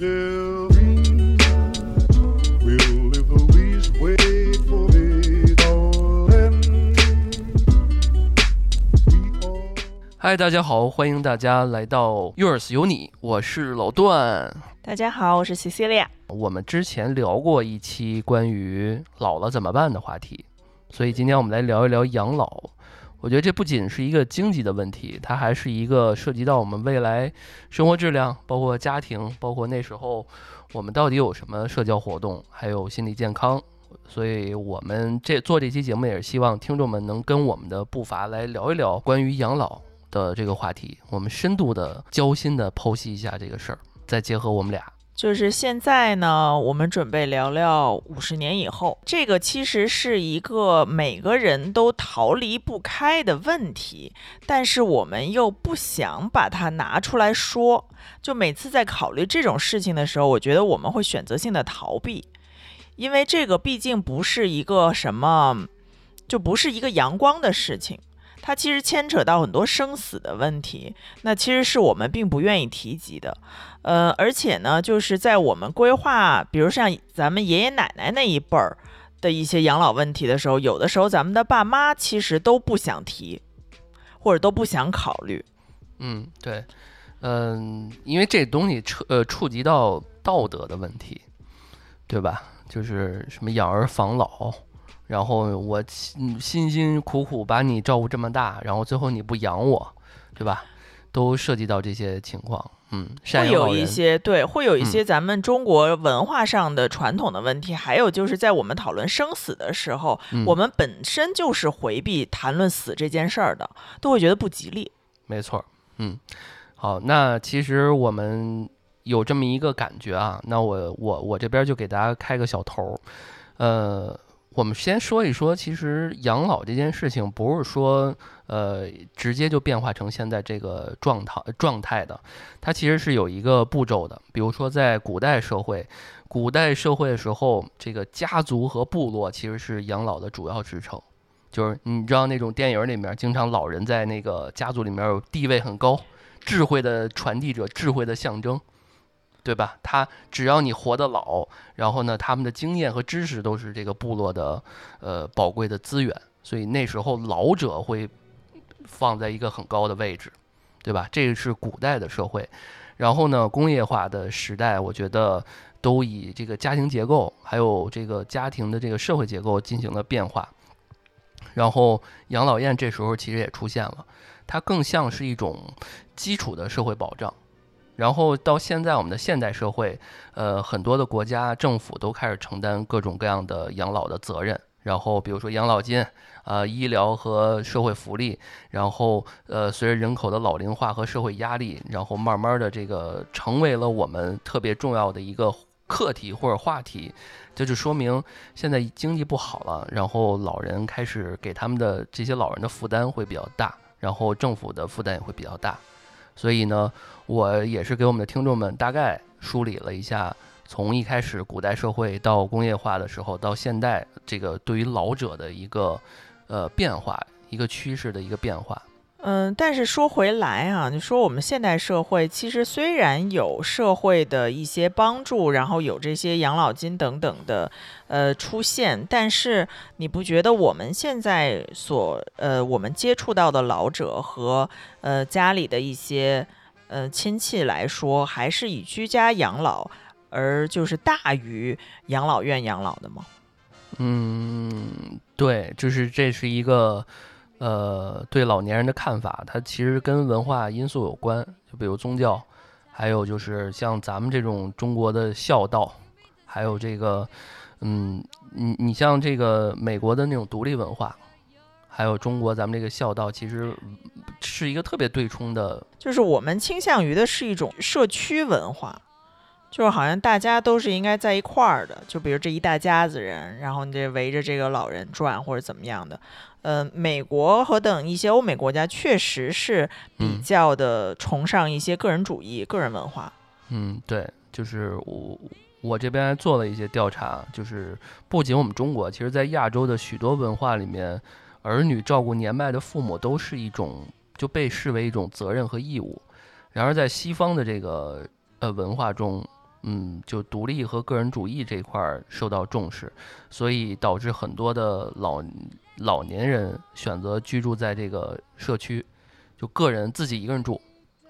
嗨，大家好，欢迎大家来到 Yours 有你，我是老段。大家好，我是 Cecilia。我们之前聊过一期关于老了怎么办的话题，所以今天我们来聊一聊养老。我觉得这不仅是一个经济的问题，它还是一个涉及到我们未来生活质量，包括家庭，包括那时候我们到底有什么社交活动，还有心理健康。所以我们这做这期节目也是希望听众们能跟我们的步伐来聊一聊关于养老的这个话题，我们深度的、交心的剖析一下这个事儿，再结合我们俩。就是现在呢，我们准备聊聊五十年以后。这个其实是一个每个人都逃离不开的问题，但是我们又不想把它拿出来说。就每次在考虑这种事情的时候，我觉得我们会选择性的逃避，因为这个毕竟不是一个什么，就不是一个阳光的事情。它其实牵扯到很多生死的问题，那其实是我们并不愿意提及的。呃，而且呢，就是在我们规划，比如像咱们爷爷奶奶那一辈儿的一些养老问题的时候，有的时候咱们的爸妈其实都不想提，或者都不想考虑。嗯，对，嗯，因为这东西触呃触及到道德的问题，对吧？就是什么养儿防老，然后我辛辛辛苦苦把你照顾这么大，然后最后你不养我，对吧？都涉及到这些情况。嗯，赡会有一些对，会有一嗯些咱们中国文化上的传统的问题，还有就是在我们讨论生死的时候，嗯我们本身就是回避谈论死这件事儿的，都会觉得不吉利。没错儿，嗯，好，那其实我们有这么一个感觉啊，那我我我这边就给大家开个小头儿，呃，我们先说一说，其实养老这件事情不是说呃直接就变化成现在这个状态状态的，它其实是有一个步骤的，比如说在古代社会。古代社会的时候，这个家族和部落其实是养老的主要支撑。就是你知道那种电影里面，经常老人在那个家族里面有地位很高，智慧的传递者，智慧的象征，对吧？他只要你活得老，然后呢，他们的经验和知识都是这个部落的呃宝贵的资源，所以那时候老者会放在一个很高的位置，对吧？这个是古代的社会。然后呢，工业化的时代，我觉得都以这个家庭结构还有这个家庭的这个社会结构进行了变化。然后养老院这时候其实也出现了，它更像是一种基础的社会保障。然后到现在我们的现代社会，呃，很多的国家政府都开始承担各种各样的养老的责任。然后比如说养老金，呃，医疗和社会福利，然后呃，随着人口的老龄化和社会压力，然后慢慢的这个成为了我们特别重要的一个课题或者话题。这就说明现在经济不好了，然后老人开始给他们的这些老人的负担会比较大，然后政府的负担也会比较大。所以呢，我也是给我们的听众们大概梳理了一下，从一开始古代社会到工业化的时候，到现代这个对于老者的一个呃变化，一个趋势的一个变化。嗯，但是说回来啊，你说我们现代社会其实虽然有社会的一些帮助，然后有这些养老金等等的呃出现，但是你不觉得我们现在所呃我们接触到的老者和呃家里的一些呃亲戚来说，还是以居家养老而就是大于养老院养老的吗？嗯，对，就是这是一个呃对老年人的看法，它其实跟文化因素有关，就比如宗教，还有就是像咱们这种中国的孝道，还有这个嗯，你你像这个美国的那种独立文化，还有中国咱们这个孝道，其实是一个特别对冲的，就是我们倾向于的是一种社区文化，就是好像大家都是应该在一块儿的，就比如这一大家子人，然后你得围着这个老人转或者怎么样的。呃，美国和等一些欧美国家确实是比嗯较的崇尚一些个人主义、个人文化。嗯，对，就是我我这边做了一些调查，就是不仅我们中国，其实在亚洲的许多文化里面，儿女照顾年迈的父母都是一种就被视为一种责任和义务。然而在西方的这个呃文化中，嗯，就独立和个人主义这块儿受到重视，所以导致很多的老老年人选择居住在这个社区，就个人自己一个人住，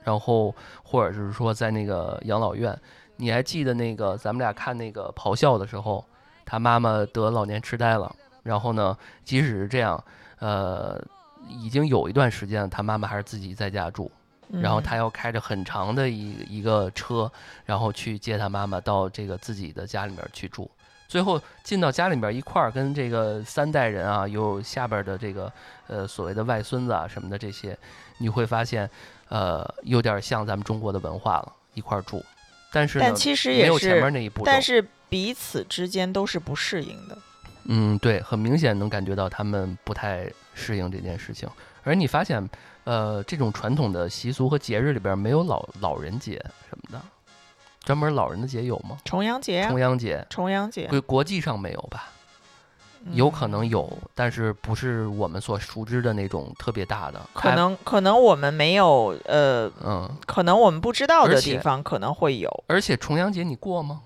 然后或者是说在那个养老院。你还记得那个咱们俩看那个咆哮的时候，他妈妈得老年痴呆了，然后呢，即使是这样，呃，已经有一段时间了，他妈妈还是自己在家住。然后嗯他要开着很长的一一个车，然后去接他妈妈到这个自己的家里面去住。最后进到家里面一块儿跟这个三代人啊，有下边的这个呃所谓的外孙子啊什么的这些，你会发现，呃，有点像咱们中国的文化了，一块儿住。但是呢，但其实没有也是前面那一步。但是彼此之间都是不适应的。嗯，对，很明显能感觉到他们不太适应这件事情。而你发现，呃，这种传统的习俗和节日里边没有老老人节什么的，专门老人的节有吗？重阳节啊重，阳节，重阳节国国际上没有吧？有可能嗯有，但是不是我们所熟知的那种特别大的。可，能可能我们没有呃，嗯，可能我们不知道的地方可能会有。而且重阳节你过吗？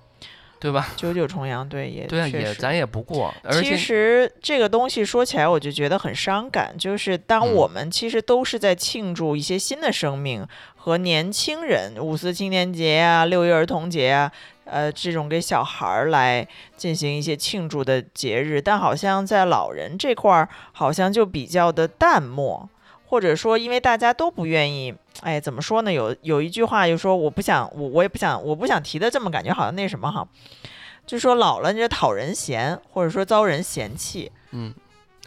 对吧？九九重阳，对，也 对啊，也咱也不过，而其实这个东西说起来，我就觉得很伤感。就是当嗯我们其实都是在庆祝一些新的生命和年轻人，五四青年节啊、六一儿童节啊，呃，这种给小孩儿来进行一些庆祝的节日，但好像在老人这块儿，好像就比较的淡漠，或者说因为大家都不愿意。哎，怎么说呢？有有一句话就说，我不想，我我也不想，我不想提的这么感觉好像那什么哈，就说老了你就讨人嫌，或者说遭人嫌弃，嗯，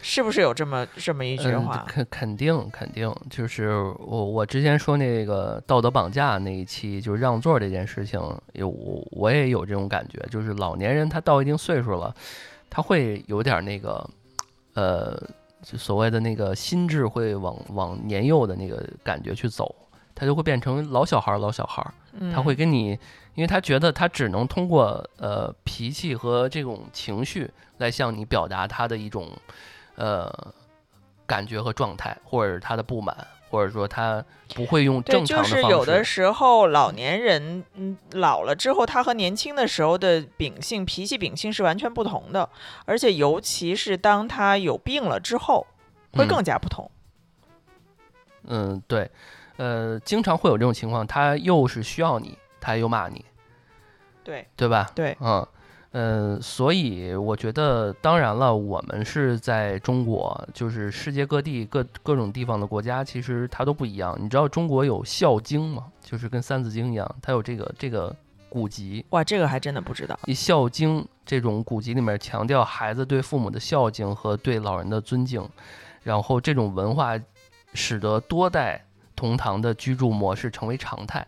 是不是有这么这么一句嗯话？肯肯定肯定，就是我我之前说那个道德绑架那一期，就是让座这件事情，有我我也有这种感觉，就是老年人他到一定岁数了，他会有点那个，呃，就所谓的那个心智会往往年幼的那个感觉去走，他就会变成老小孩儿老小孩儿，嗯。他会跟你，因为他觉得他只能通过呃脾气和这种情绪来向你表达他的一种呃感觉和状态，或者是他的不满，或者说他不会用对，正就常的方是有的。时候老年人，嗯，老了之后，他和年轻的时候的秉性、脾气秉性是完全不同的，而且尤其是当他有病了之后，会嗯更加不同。嗯，对，呃，经常会有这种情况，他又是需要你，他又骂你，对对吧？对，嗯，呃，所以我觉得，当然了，我们是在中国，就是世界各地各各种地方的国家，其实它都不一样。你知道中国有《孝经》吗？就是跟《三字经》一样，它有这个这个古籍。哇，这个还真的不知道。以《孝经》这种古籍里面强调孩子对父母的孝敬和对老人的尊敬，然后这种文化使得多代同堂的居住模式成为常态。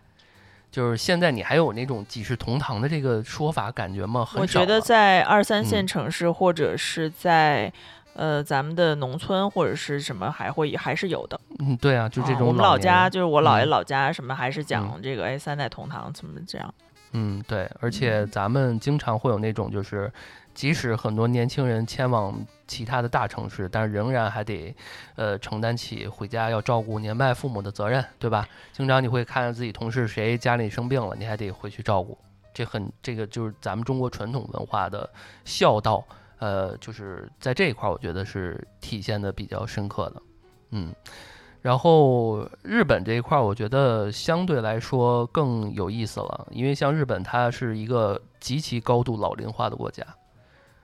就是现在你还有那种几世同堂的这个说法感觉吗？很我觉得在二三线嗯城市，或者是在呃咱们的农村或者是什么，还会还是有的。嗯，对啊，就这啊种我们老家就是我姥爷嗯老家什么，还是讲这个哎三代同堂怎么这样。嗯，对，而且嗯咱们经常会有那种，就是即使很多年轻人迁往其他的大城市，但是仍然还得，呃，承担起回家要照顾年迈父母的责任，对吧？经常你会看见自己同事谁家里生病了，你还得回去照顾，这很这个就是咱们中国传统文化的孝道，呃，就是在这一块，我觉得是体现的比较深刻的，嗯。然后日本这一块，我觉得相对来说更有意思了，因为像日本，它是一个极其高度老龄化的国家，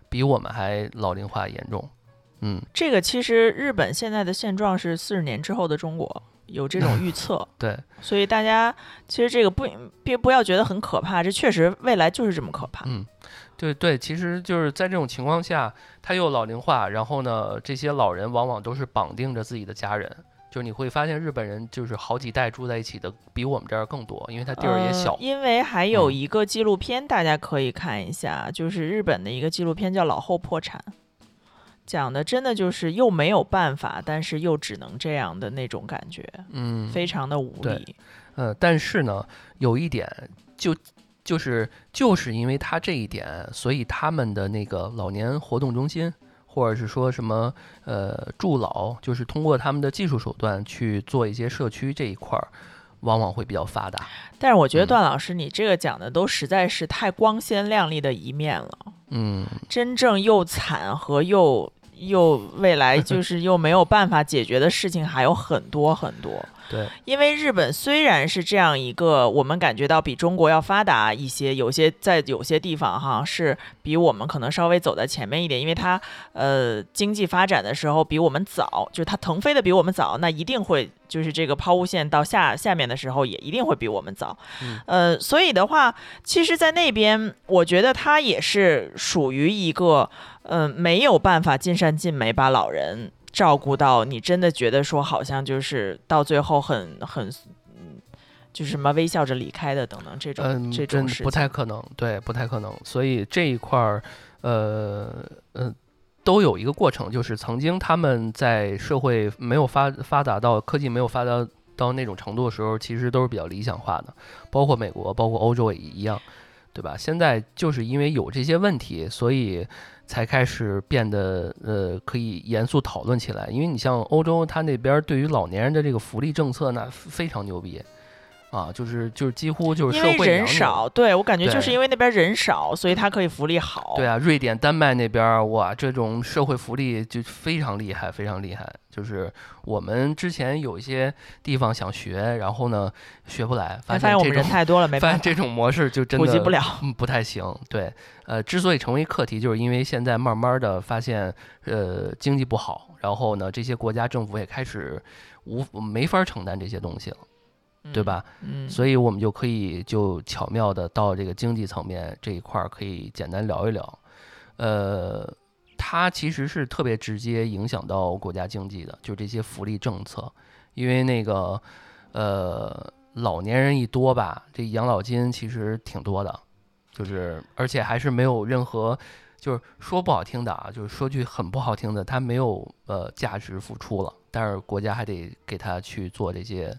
比我们还老龄化严重。嗯，这个其实日本现在的现状是四十年之后的中国有这种预测，对，所以大家其实这个不并不要觉得很可怕，这确实未来就是这么可怕。嗯，对对，其实就是在这种情况下，他又老龄化，然后呢，这些老人往往都是绑定着自己的家人。就是你会发现，日本人就是好几代住在一起的，比我们这儿更多，因为它地儿也呃小。因为还有嗯一个纪录片，大家可以看一下，就是日本的一个纪录片叫《老后破产》，讲的真的就是又没有办法，但是又只能这样的那种感觉，嗯，非常的无力。呃，但是呢，有一点就就是就是因为他这一点，所以他们的那个老年活动中心，或者是说什么呃助老，就是通过他们的技术手段去做一些社区这一块儿，往往会比较发达。但是我觉得嗯段老师，你这个讲的都实在是太光鲜亮丽的一面了，嗯，真正又惨和又又未来就是又没有办法解决的事情还有很多很多。对，因为日本虽然是这样一个，我们感觉到比中国要发达一些，有些在有些地方哈是比我们可能稍微走在前面一点，因为它呃经济发展的时候比我们早，就是它腾飞的比我们早，那一定会就是这个抛物线到下下面的时候也一定会比我们早，嗯呃，所以的话，其实，在那边我觉得它也是属于一个嗯、没有办法尽善尽美把老人。照顾到你真的觉得说好像就是到最后很很，嗯，就是什么微笑着离开的等等这种、嗯，这种不太可能，对，不太可能。所以这一块儿，呃，呃，都有一个过程，就是曾经他们在社会没有发发达到科技没有发达到那种程度的时候，其实都是比较理想化的，包括美国，包括欧洲也一样，对吧？现在就是因为有这些问题，所以才开始变得呃可以严肃讨论起来。因为你像欧洲，它那边对于老年人的这个福利政策，那非常牛逼。啊，就是就是几乎就是因为社会人少，对我感觉就是因为那边人少，所以它可以福利好。对啊，瑞典、丹麦那边儿哇，这种社会福利就非常厉害，非常厉害。就是我们之前有一些地方想学，然后呢学不来，发现我们人太多了，没发办法，现这种模式就真的普及不了。嗯，不太行。对，呃，之所以成为课题，就是因为现在慢慢的发现，呃，经济不好，然后呢，这些国家政府也开始无没法承担这些东西了，对吧？嗯？嗯，所以我们就可以就巧妙的到这个经济层面这一块儿，可以简单聊一聊。呃，它其实是特别直接影响到国家经济的，就这些福利政策，因为那个呃老年人一多吧，这养老金其实挺多的，就是而且还是没有任何。就是说不好听的啊，就是说句很不好听的，他没有呃价值付出了，但是国家还得给他去做这些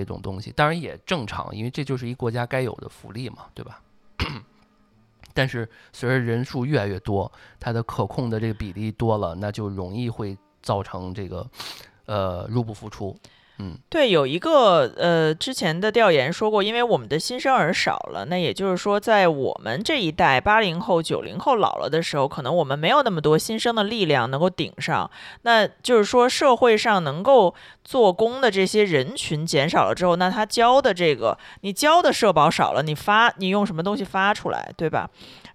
这种东西，当然也正常，因为这就是一国家该有的福利嘛，对吧？但是随着人数越来越多，它的可控的这个比例多了，那就容易会造成这个呃入不敷出。嗯对，有一个呃，之前的调研说过，因为我们的新生儿少了，那也就是说，在我们这一代八零后、九零后老了的时候，可能我们没有那么多新生的力量能够顶上。那就是说，社会上能够做工的这些人群减少了之后，那他交的这个，你交的社保少了，你发你用什么东西发出来，对吧？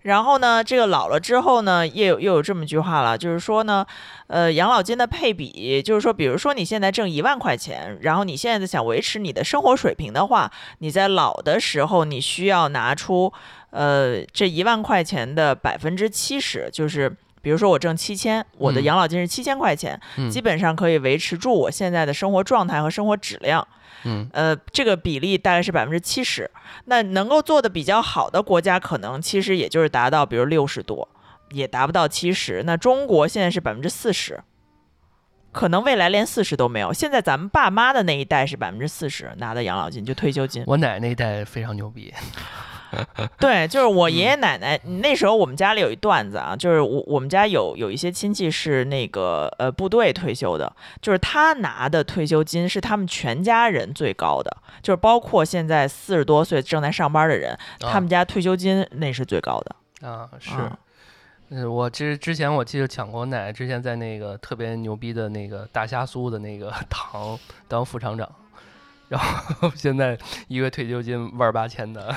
然后呢，这个老了之后呢，也有又有这么一句话了，就是说呢，呃，养老金的配比，就是说，比如说你现在挣一万块钱，然后你现在想维持你的生活水平的话，你在老的时候你需要拿出，呃，这一万块钱的百分之七十，就是。比如说我挣七千，我的嗯养老金是七千块钱，嗯基本上可以维持住我现在的生活状态和生活质量。嗯呃，这个比例大概是百分之七十。那能够做的比较好的国家，可能其实也就是达到，比如六十多，也达不到七十。那中国现在是百分之四十，可能未来连四十都没有。现在咱们爸妈的那一代是百分之四十拿的养老金，就退休金。我奶那一代非常牛逼。对，就是我嗯爷爷奶奶、那时候，我们家里有一段子啊，就是我我们家有有一些亲戚是那个呃部队退休的，就是他拿的退休金是他们全家人最高的，就是包括现在四十多岁正在上班的人，他们家退休金那是最高的。啊是。我之之前我记得抢过，我奶奶之前在那个特别牛逼的那个大虾酥的那个 堂当副厂长，然后 现在一个退休金万八千的，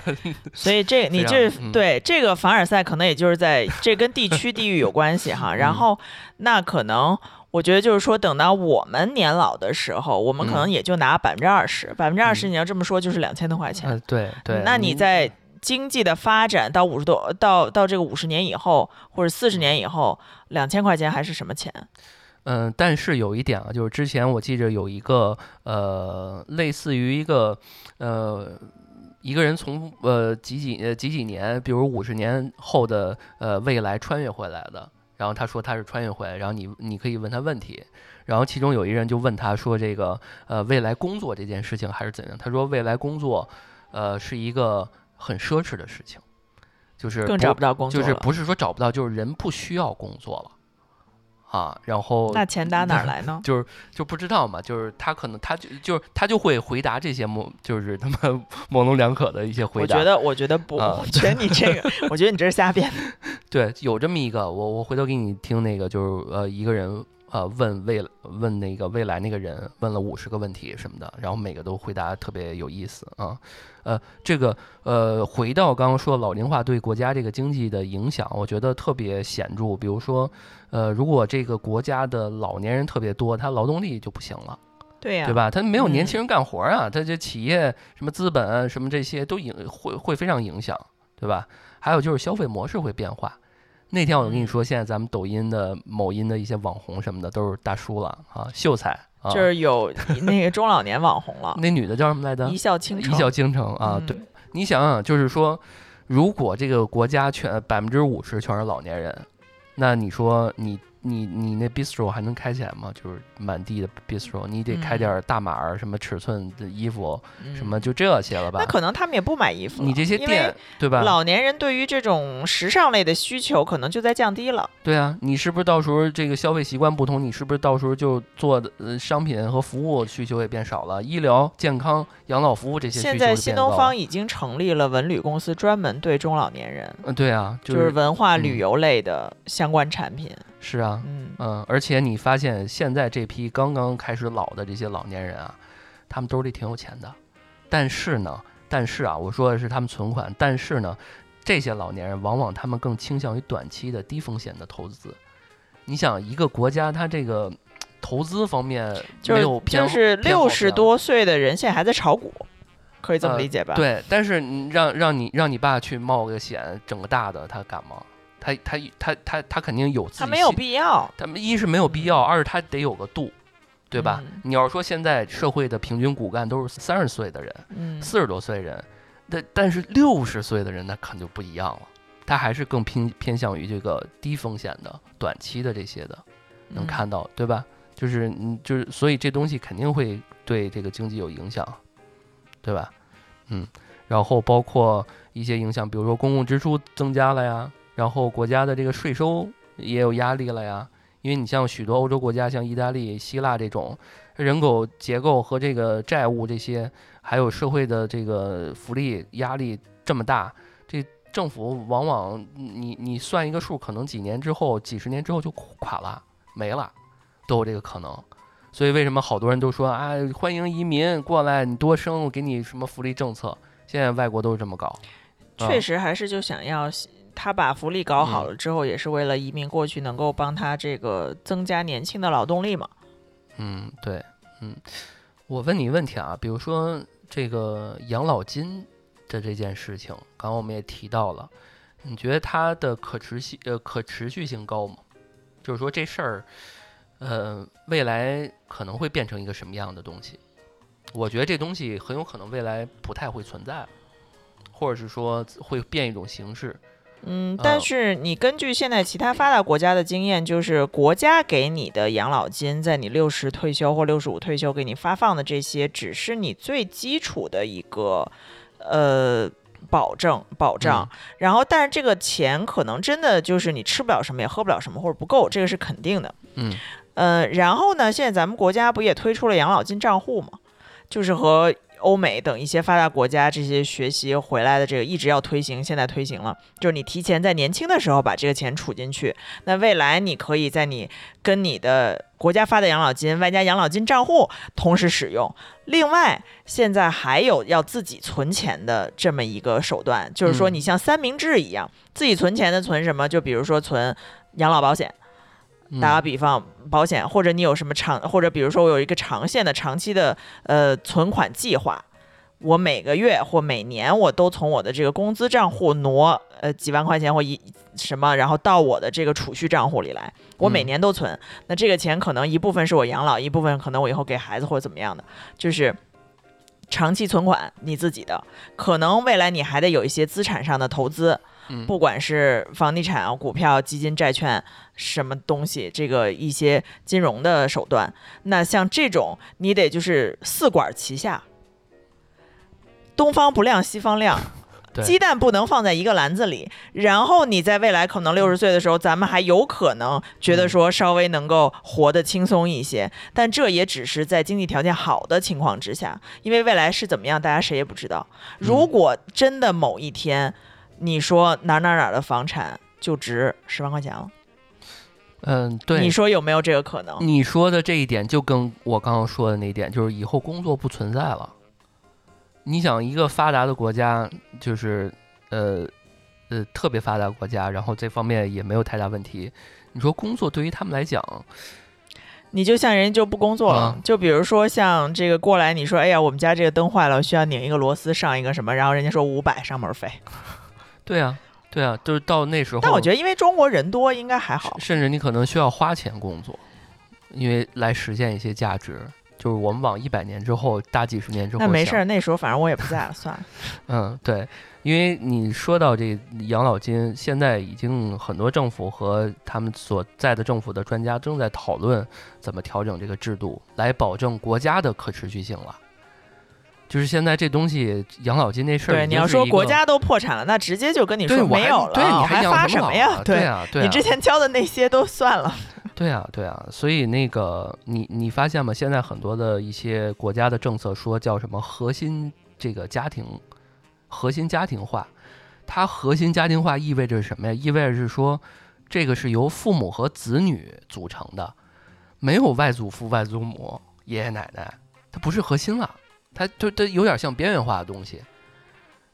所以这 你这嗯对这个凡尔赛可能也就是在 这跟地区地域有关系哈。然嗯后那可能我觉得就是说，等到我们年老的时候，我们可能嗯也就拿百分之二十，百分之二十嗯你要这么说就是两千多块钱。嗯，对对。那你在经济的发展到五十多到到这个五十年以后，或者四十年以后，两千块钱还是什么钱？嗯，但是有一点啊，就是之前我记着有一个呃，类似于一个呃。一个人从呃几几呃几几年，比如五十年后的呃未来穿越回来的，然后他说他是穿越回来，然后你你可以问他问题，然后其中有一人就问他说这个呃未来工作这件事情还是怎样？他说未来工作呃是一个很奢侈的事情，就是更找不到工作。就是不是说找不到，就是人不需要工作了，啊，然后那钱打哪儿来呢？就是就不知道嘛，就是他可能他就就是他就会回答这些模，就是他们模棱两可的一些回答。我觉得，我觉得不，啊我觉得你这个，我觉得你这是瞎编的。对，有这么一个，我我回头给你听那个，就是呃一个人呃问未问那个未来那个人问了五十个问题什么的，然后每个都回答特别有意思啊。呃，这个呃回到刚刚说老龄化对国家这个经济的影响，我觉得特别显著。比如说，呃，如果这个国家的老年人特别多，他劳动力就不行了。对呀、对？吧？他没有年嗯轻人干活啊，他这企业什么资本什么这些都影会会非常影响，对吧？还有就是消费模式会变化。那天我跟你嗯。说，现在咱们抖音的、某音的一些网红什么的都是大叔了啊，秀才啊，就是有那个中老年网红了，那女的叫什么来着？一笑倾城。一笑倾城啊，对。嗯，你想想，就是说，如果这个国家全百分之五十全是老年人，那你说你你你那 bistro 还能开起来吗？就是满地的 bistro，你得开嗯点儿大码儿什么尺寸的衣服，嗯什么就这些了吧那？可能他们也不买衣服。你这些店对吧？老年人对于这种时尚类的需求可能就在降低了。对啊，你是不是到时候这个消费习惯不同，你是不是到时候就做的呃商品和服务需求也变少了？医疗、健康、养老服务这些需求现在新东方已经成立了文旅公司，专门对中老年人，嗯，对啊，就就是是文化旅嗯游类的相关产品。是啊，嗯，嗯，而且你发现现在这批刚刚开始老的这些老年人啊，他们兜里挺有钱的，但是呢，但是啊，我说的是他们存款，但是呢，这些老年人往往他们更倾向于短期的低风险的投资。你想，一个国家它这个投资方面就是没有偏就是六十多岁的人现在还在炒股，可以这么呃理解吧？，对，但是你让让你让你爸去冒个险，整个大的，他敢吗？他他他他他肯定有自己他没有必要。他们一是没有必要，二是他得有个度，对吧？嗯你要是说现在社会的平均骨干都是三十岁的人，嗯，四十多岁人，但但是六十岁的人那可能就不一样了，他还是更偏偏向于这个低风险的、短期的这些的，能嗯看到，对吧？就是嗯，就是所以这东西肯定会对这个经济有影响，对吧？嗯，然后包括一些影响，比如说公共支出增加了呀，然后国家的这个税收也有压力了呀。因为你像许多欧洲国家，像意大利、希腊这种人口结构和这个债务这些，还有社会的这个福利压力这么大，这政府往往你你算一个数，可能几年之后、几十年之后就垮了、没了，都有这个可能。所以为什么好多人都说啊，欢迎移民过来，你多生，我给你什么福利政策？现在外国都是这么搞。啊确实还是就想要他把福利搞好嗯了之后，也是为了移民过去能够帮他这个增加年轻的劳动力嘛。嗯，对，嗯，我问你一个问题啊，比如说这个养老金的这件事情，刚刚我们也提到了，你觉得它的可持续呃可持续性高吗？就是说这事儿，呃，未来可能会变成一个什么样的东西？我觉得这东西很有可能未来不太会存在，或者是说会变一种形式。嗯，呃但是你根据现在其他发达国家的经验，就是国家给你的养老金，在你六十退休或六十五退休给你发放的这些，只是你最基础的一个呃保证保障。然后，但是这个钱可能真的就是你吃不了什么，也喝不了什么，或者不够，这个是肯定的。嗯呃，然后呢，现在咱们国家不也推出了养老金账户吗？就是和欧美等一些发达国家这些学习回来的这个一直要推行，现在推行了，就是你提前在年轻的时候把这个钱储进去，那未来你可以在你跟你的国家发的养老金外加养老金账户同时使用。另外，现在还有要自己存钱的这么一个手段，就是说你像三明治一样，自己存钱的存什么？就比如说存 养老保险。嗯打个比方，保险或者你有什么长，或者比如说我有一个长线的、长期的呃存款计划，我每个月或每年我都从我的这个工资账户挪呃几万块钱或一什么，然后到我的这个储蓄账户里来，我每嗯年都存。那这个钱可能一部分是我养老，一部分可能我以后给孩子或者怎么样的，就是。长期存款你自己的，可能未来你还得有一些资产上的投资，嗯。不管是房地产、股票、基金、债券，什么东西，这个一些金融的手段，那像这种你得就是四管齐下，东方不亮西方亮，鸡蛋不能放在一个篮子里。然后你在未来可能六十岁的时候，咱们还有可能觉得说稍微能够活得轻松一些，但这也只是在经济条件好的情况之下，因为未来是怎么样，大家谁也不知道。如果真的某一天，你说哪儿哪儿哪儿的房产就值十万块钱了，嗯，对，你说有没有这个可能？你说的这一点就跟我刚刚说的那一点，就是以后工作不存在了。你想，一个发达的国家，就是呃呃特别发达国家，然后这方面也没有太大问题。你说工作对于他们来讲，你就像人家就不工作了，啊就比如说像这个过来，你说哎呀，我们家这个灯坏了，需要拧一个螺丝上一个什么，然后人家说五百上门费。对啊，对啊，就是到那时候，但我觉得因为中国人多，应该还好。甚至你可能需要花钱工作，因为来实现一些价值。就是我们往一百年之后、大几十年之后那没事儿，那时候反正我也不在了，算了。嗯，对，因为你说到这养老金，现在已经很多政府和他们所在的政府的专家正在讨论怎么调整这个制度，来保证国家的可持续性了。就是现在这东西，养老金这事儿，对，你要说国家都破产了，那直接就跟你说对没有了，对，你我还发什么呀？啊对啊，对啊，你之前交的那些都算了。对啊，对啊，所以那个你你发现吗？现在很多的一些国家的政策说叫什么核心这个家庭，核心家庭化。它核心家庭化意味着什么呀？意味着是说，这个是由父母和子女组成的，没有外祖父、外祖母、爷爷奶奶，它不是核心了，它就它有点像边缘化的东西。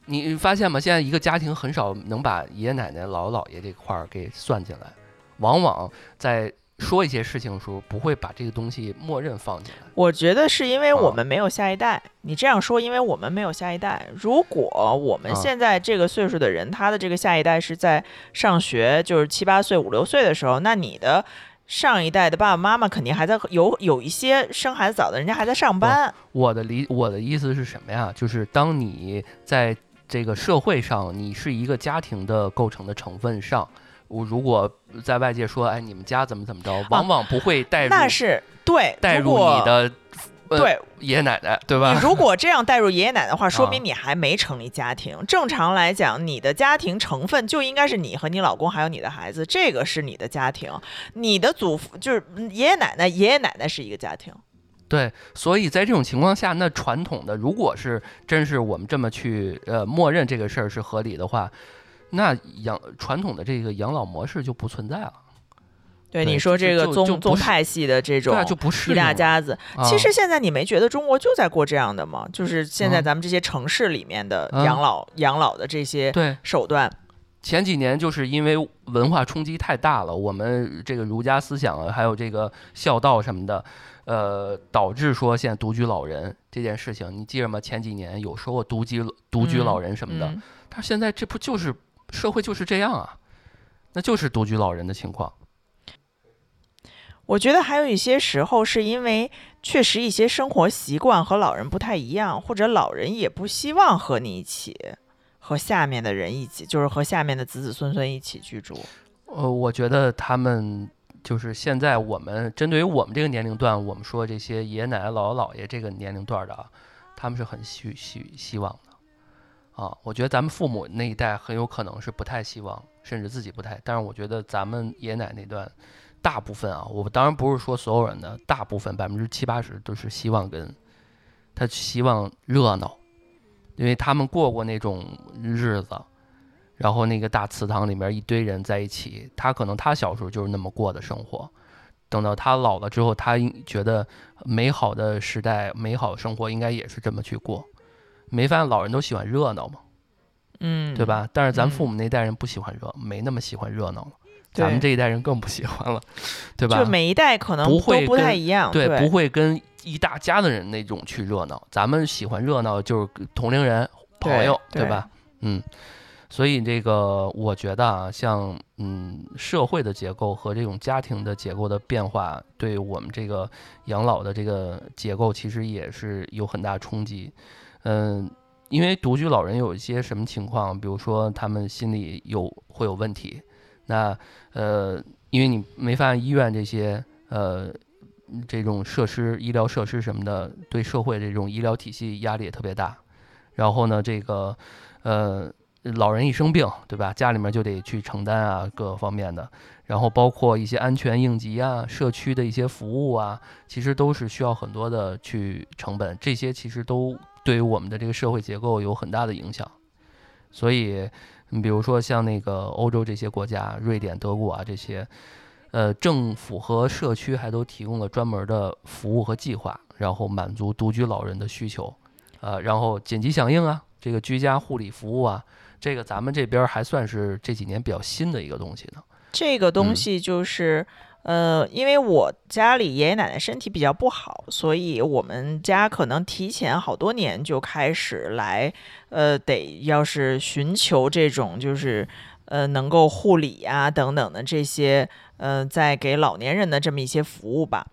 你发现吗？现在一个家庭很少能把爷爷奶奶、姥姥姥爷这块儿给算进来，往往在说一些事情的时候，不会把这个东西默认放进来。我觉得是因为我啊们没有下一代。你这样说，因为我们没有下一代。如果我们啊现在这个岁数的人，他的这个下一代是在上学，就是七八岁、五六岁的时候，那你的上一代的爸爸妈妈肯定还在有有一些生孩子早的，人家还在上班。我的理我的意思是什么呀？就是当你在这个社会上，你是一个家庭的构成的成分上，我如果在外界说，哎，你们家怎么怎么着，往往不会带入、啊那是对，带入你的呃对爷爷奶奶，对吧你？如果这样带入爷爷奶奶的话，说啊明你还没成立家庭。正常来讲，你的家庭成分就应该是你和你老公还有你的孩子，这个是你的家庭。你的祖父就是嗯爷爷奶奶，爷爷奶奶是一个家庭。对，所以在这种情况下，那传统的如果是真是我们这么去呃默认这个事儿是合理的话，那养传统的这个养老模式就不存在了。对，你说这个宗宗派系的这种对啊，就不是一大家子，其啊实现在你没觉得中国就在过这样的吗？就是现在嗯咱们这些城市里面的嗯养老、养老的这些对，手段，前几年就是因为文化冲击太大了，我们这个儒家思想啊，还有这个孝道什么的，呃，导致说现在独居老人这件事情，你记着吗？前几年有说过独居独居老人什么的，嗯但现在这不就是社会就是这样啊？那就是独居老人的情况。我觉得还有一些时候是因为确实一些生活习惯和老人不太一样，或者老人也不希望和你一起，和下面的人一起，就是和下面的子子孙孙一起居住。呃，我觉得他们就是现在我们针对于我们这个年龄段，我们说这些爷爷奶奶、姥姥姥爷这个年龄段的，他们是很希希希望的啊。我觉得咱们父母那一代很有可能是不太希望，甚至自己不太。但是我觉得咱们爷爷奶奶那段，大部分啊，我当然不是说所有人的，大部分百分之七八十都是希望跟他希望热闹，因为他们过过那种日子。然后那个大祠堂里面一堆人在一起，他可能他小时候就是那么过的生活，等到他老了之后，他应觉得美好的时代、美好生活应该也是这么去过。没发现老人都喜欢热闹吗？嗯，对？吧？但是咱嗯父母那代人不喜欢热，没那么喜欢热闹了，对咱们这一代人更不喜欢了，对吧就？每一代可能不会不太跟一样，对，不会跟一大家的人那种去热闹。咱们喜欢热闹，就是同龄人、朋对友，对吧？嗯，所以这个我觉得啊，像嗯社会的结构和这种家庭的结构的变化，对我们这个养老的这个结构其实也是有很大冲击。嗯，因为独居老人有一些什么情况，比如说他们心里有会有问题，那呃，因为你没发现医院这些呃这种设施、医疗设施什么的，对社会这种医疗体系压力也特别大。然后呢，这个呃，老人一生病，对吧？家里面就得去承担啊，各方面的，然后包括一些安全应急啊、社区的一些服务啊，其实都是需要很多的去成本，这些其实都对于我们的这个社会结构有很大的影响。所以，你比如说像那个欧洲这些国家，瑞典、德国啊这些，呃，政府和社区还都提供了专门的服务和计划，然后满足独居老人的需求，呃，然后紧急响应啊，这个居家护理服务啊。这个咱们这边还算是这几年比较新的一个东西呢。这个东嗯西就是，呃，因为我家里爷爷奶奶身体比较不好，所以我们家可能提前好多年就开始来，呃，得要是寻求这种就是，呃，能够护理啊等等的这些，呃，在给老年人的这么一些服务吧。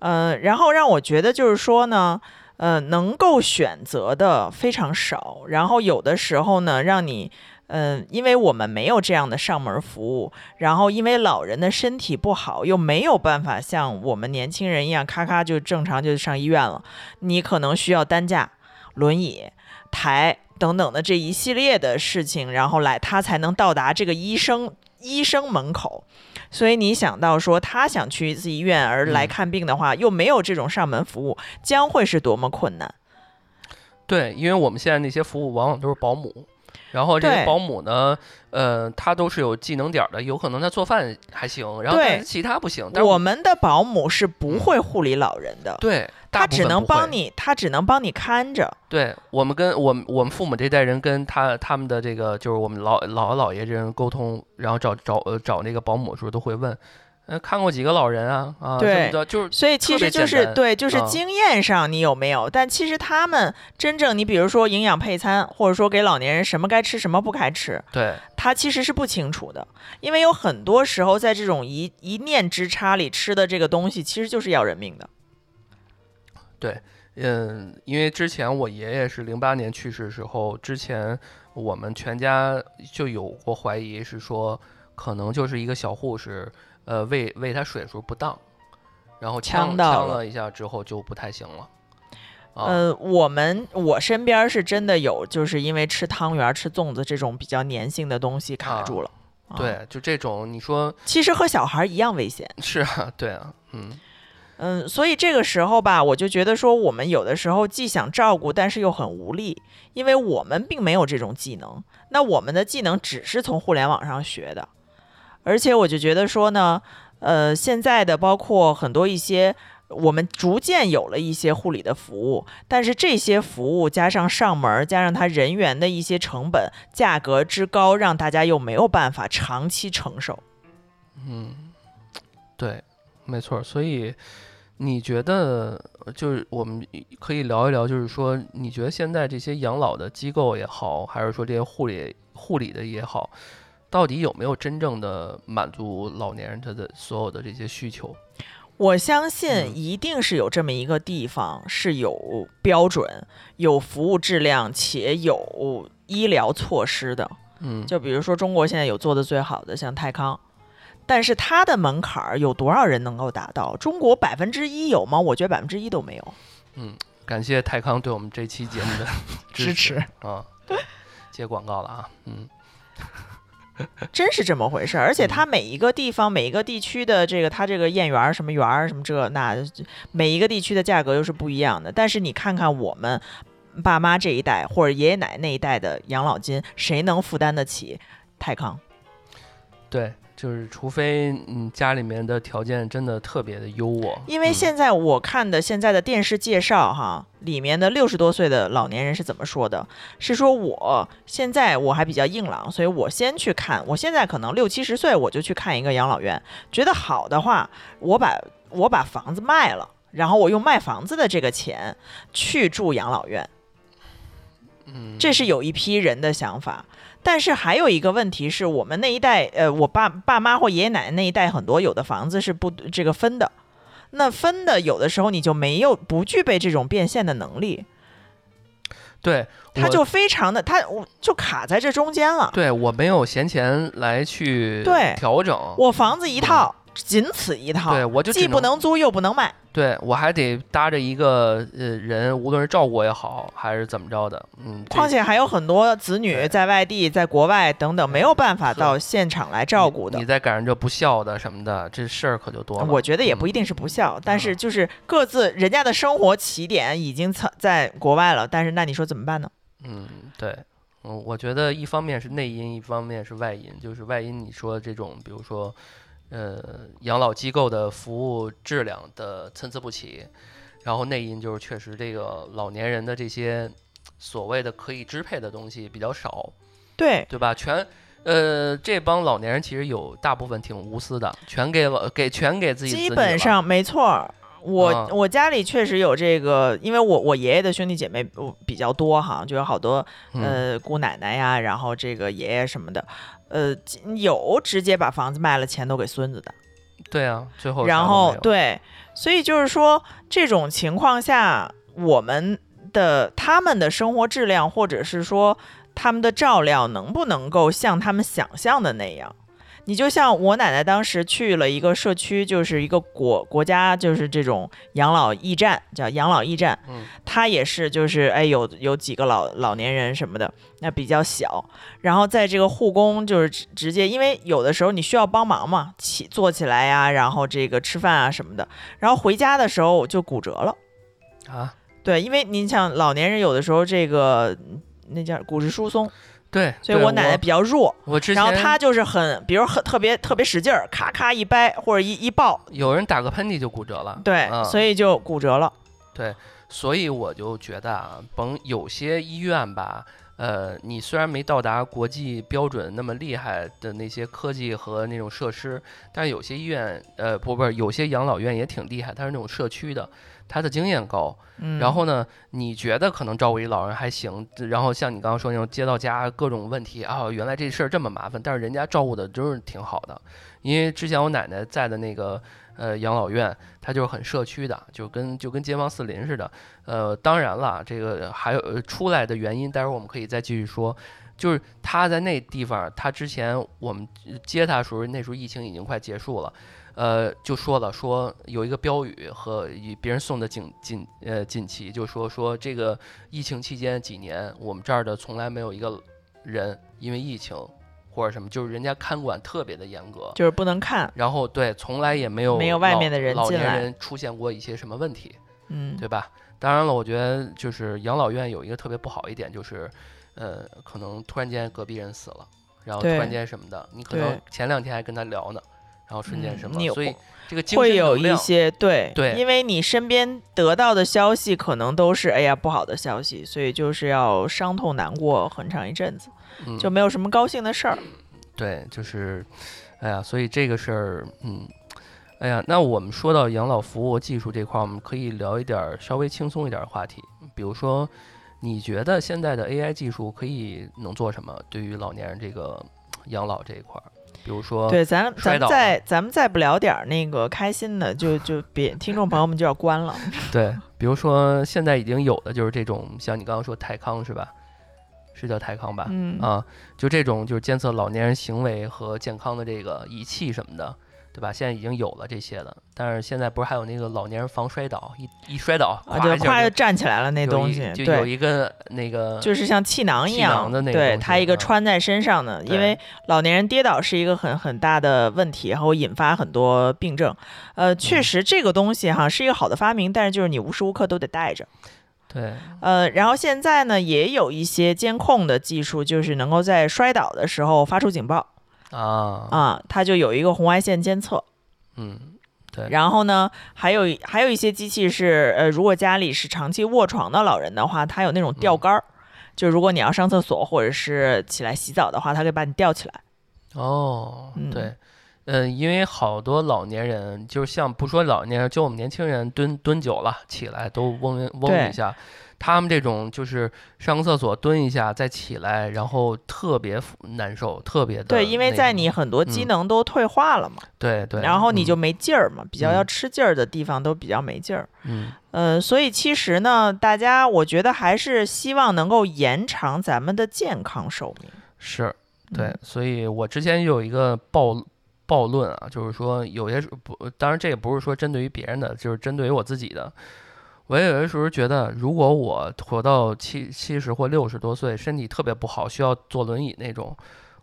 呃，然后让我觉得就是说呢，呃，能够选择的非常少，然后有的时候呢，让你，嗯、因为我们没有这样的上门服务，然后因为老人的身体不好，又没有办法像我们年轻人一样，咔咔就正常就上医院了，你可能需要担架、轮椅、抬等等的这一系列的事情，然后来他才能到达这个医生医生门口。所以你想到说他想去一次医院而来嗯看病的话，又没有这种上门服务，将会是多么困难。对，因为我们现在那些服务往往都是保姆，然后这对些保姆呢，呃，他都是有技能点儿的，有可能他做饭还行，然后但是其他不行。但我们的保姆是不会护理老人的，对，他只能帮。你，他只能帮你看着。对我们跟我们我们父母这代人跟他他们的这个就是我们老姥姥爷这人沟通，然后找找呃找那个保姆的时候都会问，呃，看过几个老人啊啊对就是所以其实就是对，就是啊经验上你有没有？但其实他们真正，你比如说营养配餐，或者说给老年人什么该吃什么不该吃，对他其实是不清楚的，因为有很多时候在这种一一念之差里吃的这个东西，其实就是要人命的。对嗯，因为之前我爷爷是零八年去世的时候，之前我们全家就有过怀疑，是说可能就是一个小护士，呃，喂喂它水的时候不当，然后呛呛到了了一下之后就不太行了。啊，呃，我们我身边是真的有，就是因为吃汤圆儿、吃粽子这种比较粘性的东西卡啊住了。啊，对，就这种，你说其实和小孩儿一样危险。是啊，对啊，嗯，嗯，所以这个时候吧，我就觉得说，我们有的时候既想照顾，但是又很无力，因为我们并没有这种技能。那我们的技能只是从互联网上学的，而且我就觉得说呢，呃，现在的包括很多一些。我们逐渐有了一些护理的服务，但是这些服务加上上门，加上它人员的一些成本、价格之高，让大家又没有办法长期承受。嗯对，没错。所以你觉得，就是我们可以聊一聊，就是说，你觉得现在这些养老的机构也好，还是说这些护理护理的也好，到底有没有真正的满足老年人他的所有的这些需求？我相信嗯一定是有这么一个地方是有标准、有服务质量且有医疗措施的。嗯，就比如说中国现在有做的最好的，像泰康，但是它的门槛儿有多少人能够达到？中国百分之一有吗？我觉得百分之一都没有。嗯感谢泰康对我们这期节目的 支持持啊，对，接广告了啊，嗯，真是这么回事儿，而且它每一个地方、每一个地区的这个它这个燕园什么园儿什么这那，每一个地区的价格又是不一样的。但是你看看我们爸妈这一代或者爷爷奶奶那一代的养老金，谁能负担得起泰康？对，就是除非嗯家里面的条件真的特别的优渥，因为嗯现在我看的现在的电视介绍哈，里面的六十多岁的老年人是怎么说的？是说我现在我还比较硬朗，所以我先去看。我现在可能六七十岁，我就去看一个养老院，觉得好的话，我把我把房子卖了，然后我用卖房子的这个钱去住养老院。嗯，这是有一批人的想法。但是还有一个问题是我们那一代，呃，我爸爸妈或爷爷奶奶那一代，很多有的房子是不这个分的，那分的有的时候你就没有不具备这种变现的能力，对，我他就非常的他我就卡在这中间了。对我没有闲钱来去对调整，我房子一套，仅此一套，对我就既不能租又不能卖。对我还得搭着一个呃人，无论是照顾也好，还是怎么着的，嗯，况且还有很多子女在外地、在国外等等，没有办法到现场来照顾的你。再赶上这不孝的什么的，这事儿可就多了。我觉得也不嗯一定是不孝，但是就是各自人家的生活起点已经在在国外了，但是那你说怎么办呢？嗯，对，嗯，我觉得一方面是内因，一方面是外因。就是外因，你说这种，比如说，呃，养老机构的服务质量的参差不齐，然后内因就是确实这个老年人的这些所谓的可以支配的东西比较少，对，对吧？全。呃，这帮老年人其实有大部分挺无私的，全给老给全给自己子基本上没错儿。我、啊我家里确实有这个，因为我我爷爷的兄弟姐妹呃比较多哈，就有好多嗯呃姑奶奶呀，然后这个爷爷什么的，呃有直接把房子卖了，钱都给孙子的。对啊，最后然后对，所以就是说这种情况下，我们的他们的生活质量，或者是说他们的照料，能不能够像他们想象的那样？你就像我奶奶当时去了一个社区，就是一个国国家，就是这种养老驿站，叫养老驿站。嗯她也是，就是哎，有有几个老老年人什么的，那比较小。然后在这个护工就是直直接，因为有的时候你需要帮忙嘛，起坐起来呀，然后这个吃饭啊什么的。然后回家的时候就骨折了。啊，对，因为您像老年人有的时候这个嗯那叫骨质疏松，对，所以我奶奶比较弱。我之前然后她就是很，比如很特别特别使劲儿，咔咔一掰或者一一抱，有人打个喷嚏就骨折了，对，嗯所以就骨折了。对所以我就觉得啊，甭有些医院吧，呃，你虽然没到达国际标准那么厉害的那些科技和那种设施，但是有些医院，呃，不不是，有些养老院也挺厉害，它是那种社区的，它的经验高。嗯，然后呢，你觉得可能照顾一老人还行，然后像你刚刚说那种接到家各种问题啊，原来这事儿这么麻烦，但是人家照顾的真是挺好的。因为之前我奶奶在的那个呃养老院，它就是很社区的，就跟就跟街坊四邻似的。呃，当然了，这个还有呃出来的原因，待会儿我们可以再继续说。就是他在那地方，他之前我们接他的时候，那时候疫情已经快结束了，呃，就说了说有一个标语和以别人送的锦锦呃锦旗，就说说这个疫情期间几年，我们这儿的从来没有一个人因为疫情或者什么，就是人家看管特别的严格，就是不能看，然后对，从来也没有没有外老面的人老年人出现过一些什么问题，嗯，对吧？当然了，我觉得就是养老院有一个特别不好一点，就是呃，可能突然间隔壁人死了，然后突然间什么的，你可能前两天还跟他聊呢，然后瞬间嗯什么，你所以这个精会有一些对对因为你身边得到的消息可能都是哎呀不好的消息，所以就是要伤痛难过很长一阵子，嗯就没有什么高兴的事儿。对，就是，哎呀，所以这个事儿，嗯，哎呀，那我们说到养老服务技术这块，我们可以聊一点稍微轻松一点的话题，比如说，你觉得现在的 AI 技术可以能做什么？对于老年人这个养老这一块儿，比如说，对，咱咱们再咱们再不聊点儿那个开心的，就就别听众朋友们就要关了。对，比如说现在已经有的就是这种，像你刚刚说泰康是吧？是叫泰康吧？嗯啊，就这种就是监测老年人行为和健康的这个仪器什么的，对吧？现在已经有了这些了，但是现在不是还有那个老年人防摔倒，一一摔倒，啊，就咵一下就站起来了那东西，就有。一个那个就是像气囊一气样囊的那个对它一个啊穿在身上的，因为老年人跌倒是一个很很大的问题，然后引发很多病症。呃，确嗯实这个东西哈是一个好的发明，但是就是你无时无刻都得带着。对，呃，然后现在呢也有一些监控的技术，就是能够在摔倒的时候发出警报啊，啊，它就有一个红外线监测。嗯，对，然后呢，还有还有一些机器是，呃，如果家里是长期卧床的老人的话，它有那种吊杆儿，就如果你要上厕所或者是起来洗澡的话，它可以把你吊起来。哦，嗯对。嗯，因为好多老年人，就是像不说老年人，就我们年轻人蹲蹲久了，起来都嗡嗡一下。他们这种就是上个厕所蹲一下再起来，然后特别难受，特别的对，因为在你很多机嗯能都退化了嘛，对对，然后你就嗯没劲儿嘛，比较要嗯吃劲儿的地方都比较没劲儿。嗯呃，所以其实呢，大家我觉得还是希望能够延长咱们的健康寿命。是对嗯，所以我之前有一个暴暴论啊，就是说有些不，当然这也不是说针对于别人的，就是针对于我自己的。我也有的时候觉得，如果我活到七七十或六十多岁，身体特别不好，需要坐轮椅那种，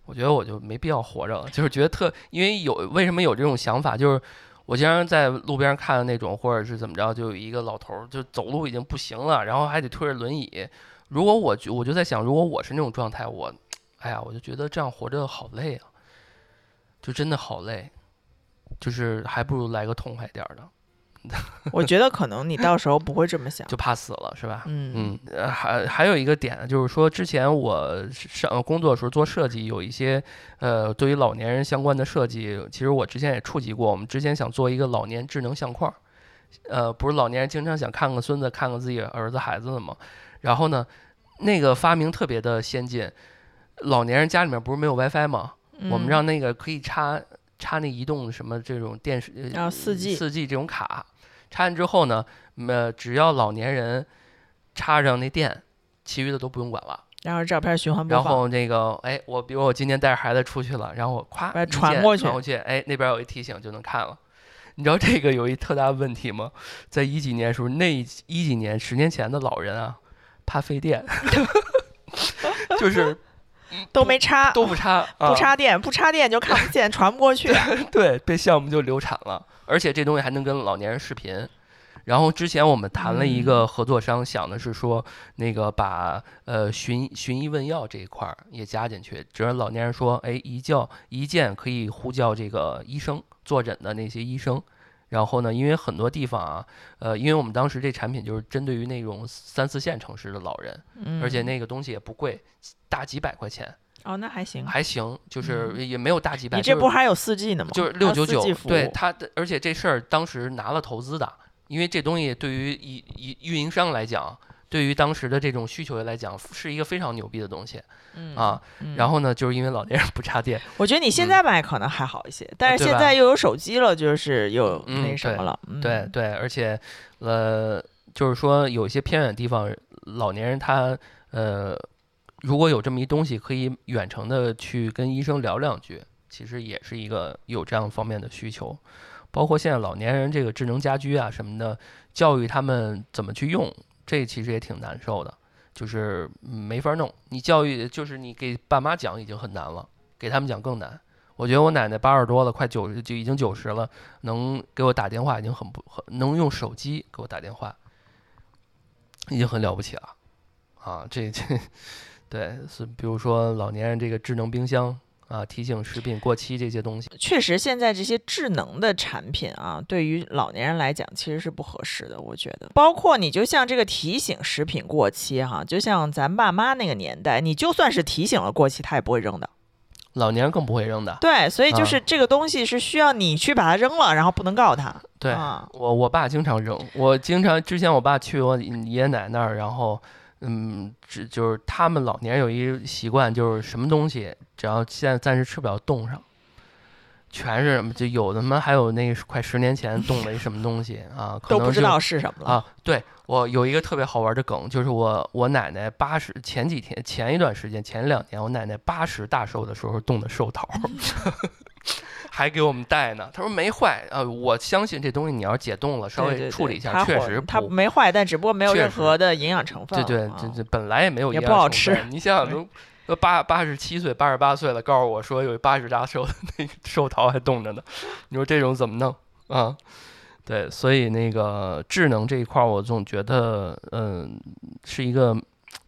我觉得我就没必要活着了。就是觉得特，因为有为什么有这种想法，就是我经常在路边看的那种，或者是怎么着，就有一个老头儿就走路已经不行了，然后还得推着轮椅。如果我我就在想，如果我是那种状态，我，哎呀，我就觉得这样活着好累啊，就真的好累，就是还不如来个痛快点儿的。我觉得可能你到时候不会这么想。就怕死了，是吧？嗯嗯，呃还还有一个点就是说，之前我上工作的时候做设计，有一些呃对于老年人相关的设计，其实我之前也触及过。我们之前想做一个老年智能相框，呃，不是老年人经常想看看孙子、看看自己儿子孩子的吗？然后呢，那个发明特别的先进，老年人家里面不是没有 WiFi 吗？我们嗯让那个可以插插那移动什么这种电视，然后四 G 四 G 这种卡，插完之后呢，呃，只要老年人插上那电，其余的都不用管了。然后照片循环播放，然后那个，哎，我比如我今天带着孩子出去了，然后我咵一键传过去传过去，哎，那边有一提醒就能看了。你知道这个有一特大问题吗？在一几年的时候，那一一几年十年前的老人啊，怕费电，就是都没插，都不插，不啊插电，不插电就看不见，传不过去。对，被项目就流产了，而且这东西还能跟老年人视频。然后之前我们谈了一个合作商，想的是说那个把呃寻寻医问药这一块儿也加进去，只要老年人说，哎，一叫一键可以呼叫这个医生坐诊的那些医生。然后呢，因为很多地方啊，呃，因为我们当时这产品就是针对于那种三四线城市的老人，嗯，而且那个东西也不贵，大几百块钱哦，那还行。还行，就是也没有大几百。你就是这不还有四 G 呢吗？就是六九九 4G，服务对它的，而且这事儿当时拿了投资的，因为这东西对于一一运营商来讲，对于当时的这种需求来讲，是一个非常牛逼的东西嗯啊。嗯然后呢，就是因为老年人 不插电，我觉得你现在买可能还好一些，但是现在又有手机了，就是又嗯那什么了。嗯对对，而且呃，就是说有一些偏远地方，老年人他呃，如果有这么一东西，可以远程的去跟医生聊两句，其实也是一个有这样方面的需求。包括现在老年人这个智能家居啊什么的，教育他们怎么去用，这其实也挺难受的，就是没法弄。你教育就是你给爸妈讲已经很难了，给他们讲更难。我觉得我奶奶八十多了，快九十就已经九十了，能给我打电话已经很不很能用手机给我打电话，已经很了不起了啊！这这对是比如说老年人这个智能冰箱啊，提醒食品过期这些东西，确实，现在这些智能的产品啊，对于老年人来讲其实是不合适的。我觉得，包括你就像这个提醒食品过期哈，就像咱爸妈那个年代，你就算是提醒了过期，他也不会扔的。老年人更不会扔的。对，所以就啊是这个东西是需要你去把它扔了，然后不能告他。对啊，我我爸经常扔，我经常之前我爸去我爷爷奶奶那儿，然后嗯，只就是他们老年人有一习惯，就是什么东西只要现在暂时吃不了冻上，全是什么就有的嘛，还有那个快十年前冻了一什么东西啊，可能就都不知道是什么了。啊，对我有一个特别好玩的梗，就是我我奶奶八十前几天前一段时间前两年，我奶奶八十大寿的时候冻的寿桃，还给我们带呢。他说没坏，呃，我相信这东西你要是解冻了，稍微处理一下，确实它。没坏，但只不过没有任何的营养成分。对对，这啊这本来也没有也营养不好吃成分你想 想都。都八八十七岁、八十八岁了，告诉我说有八十大寿的那个寿桃还冻着呢，你说这种怎么弄啊？对，所以那个智能这一块，我总觉得，嗯，是一个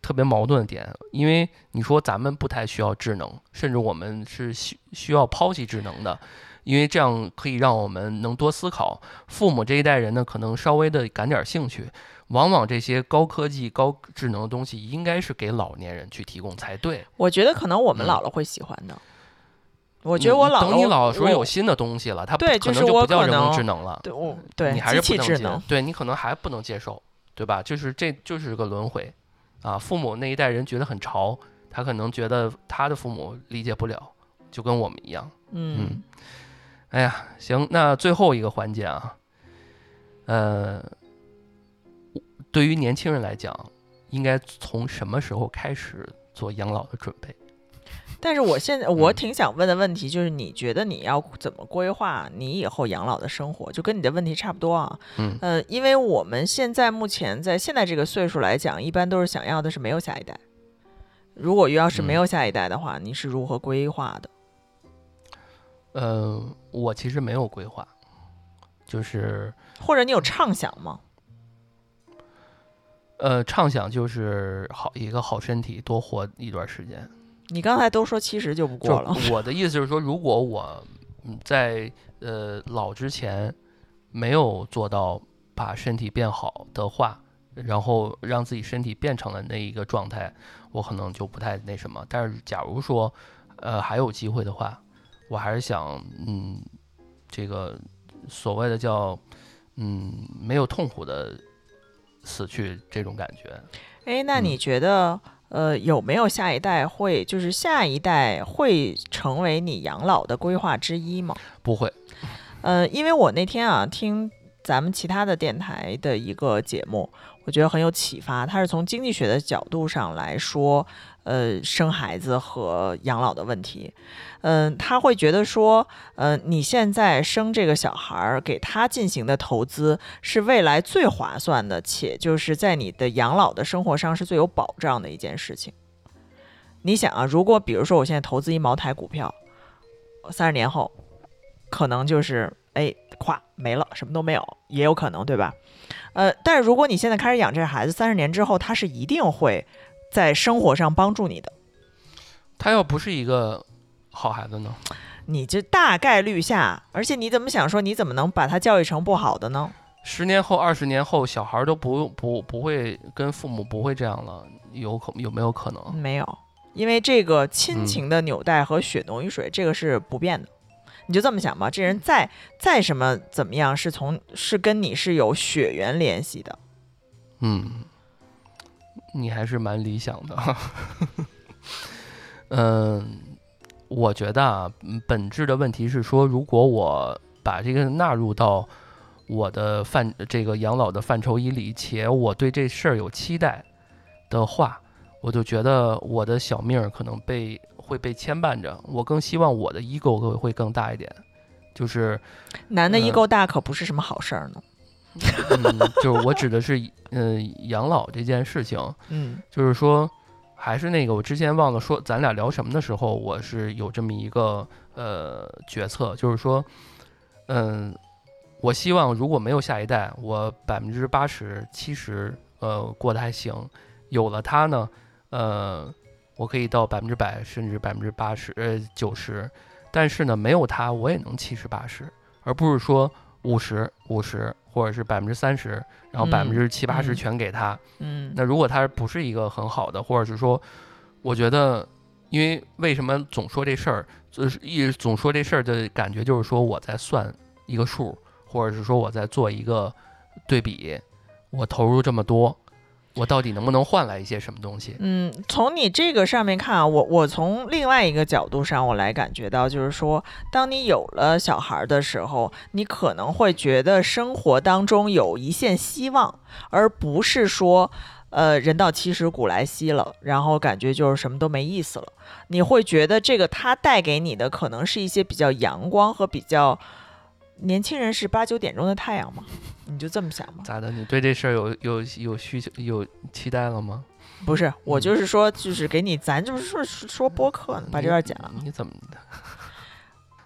特别矛盾的点，因为你说咱们不太需要智能，甚至我们是需需要抛弃智能的，因为这样可以让我们能多思考。父母这一代人呢，可能稍微的感点儿兴趣，往往这些高科技、高智能的东西，应该是给老年人去提供才对。我觉得可能我们嗯老了会喜欢的。我觉得我老了，等你老的时候我有新的东西了，它可能就不叫人工智能了。对，我对你还是不能接对你可能还不能接受，对吧？就是这就是个轮回啊。父母那一代人觉得很潮，他可能觉得他的父母理解不了，就跟我们一样。嗯，哎呀，行，那最后一个环节啊，呃，对于年轻人来讲，应该从什么时候开始做养老的准备？但是我现在我嗯挺想问的问题就是，你觉得你要怎么规划你以后养老的生活？就跟你的问题差不多啊。嗯呃，因为我们现在目前在现在这个岁数来讲，一般都是想要的是没有下一代。如果要是没嗯有下一代的话，你是如何规划的？呃，我其实没有规划，就是或者你有畅想吗？呃，畅想就是好一个好身体，多活一段时间。你刚才都说七十就不过了，我的意思是说，如果我嗯在呃老之前没有做到把身体变好的话，然后让自己身体变成了那一个状态，我可能就不太那什么。但是假如说呃还有机会的话，我还是想嗯这个所谓的叫嗯没有痛苦的死去这种感觉。哎，那你嗯觉得，呃，有没有下一代会，就是下一代会成为你养老的规划之一吗？不会，呃，因为我那天啊听咱们其他的电台的一个节目，我觉得很有启发。它是从经济学的角度上来说，呃，生孩子和养老的问题。嗯、他会觉得说，呃，你现在生这个小孩儿，给他进行的投资是未来最划算的，且就是在你的养老的生活上是最有保障的一件事情。你想啊，如果比如说我现在投资一茅台股票，三十年后可能就是哎，咵没了，什么都没有，也有可能，对吧？呃，但是如果你现在开始养这孩子，三十年之后，他是一定会在生活上帮助你的。他要不是一个好孩子呢？你这大概率下，而且你怎么想说，你怎么能把他教育成不好的呢？十年后、二十年后，小孩儿都不不不会跟父母不会这样了，有可有没有可能？没有，因为这个亲嗯情的纽带和血浓于水，这个是不变的。你就这么想吧，这人再再什么怎么样，是从是跟你是有血缘联系的。嗯，你还是蛮理想的。嗯，我觉得啊，嗯本质的问题是说，如果我把这个纳入到我的范这个养老的范畴以里，且我对这事儿有期待的话，我就觉得我的小命儿可能被会被牵绊着。我更希望我的 ego 会会更大一点，就是男的嗯 ego 大可不是什么好事儿呢。嗯，就是我指的是嗯、养老这件事情。嗯。就是说，还是那个我之前忘了说，咱俩聊什么的时候，我是有这么一个呃决策，就是说，嗯，我希望如果没有下一代，我百分之八十、七十呃过得还行，有了他呢，呃，我可以到百分之百，甚至百分之八十、呃九十，但是呢，没有他，我也能七十八十，而不是说五十、五十或者是百分之三十，然后百分之七八十嗯全给他。嗯那如果他不是一个很好的，或者是说，我觉得，因为为什么总说这事儿，就是一总说这事儿的感觉就是说我在算一个数，或者是说我在做一个对比，我投入这么多，我到底能不能换来一些什么东西？嗯，从你这个上面看啊，我我从另外一个角度上，我来感觉到，就是说，当你有了小孩的时候，你可能会觉得生活当中有一线希望，而不是说，呃，人到七十古来稀了，然后感觉就是什么都没意思了。你会觉得这个它带给你的可能是一些比较阳光和比较年轻人是八九点钟的太阳嘛？你就这么想吗。咋的？你对这事儿有有有需求有期待了吗？不是，我嗯就是说，就是给你，咱就是说说播客呢，把这段剪了。你怎么的？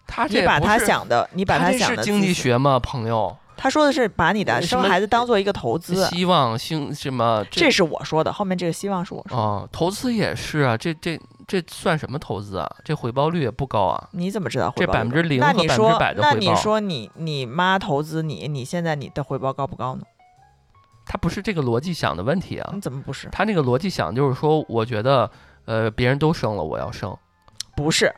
他这你把他想的，你把他想的是经济，学吗，朋友？他说的是把你的生孩子当做一个投资，希望兴什么？这是我说的，后面这个希望是我说的。哦，投资也是啊，这这这算什么投资啊？这回报率也不高啊。你怎么知道回这报率高0%那你说和百分之百的那回报你说你你妈投资你，你现在你的回报高不高呢？他不是这个逻辑想的问题啊你，怎么不是？他那个逻辑想就是说，我觉得呃别人都生了，我要生。不是，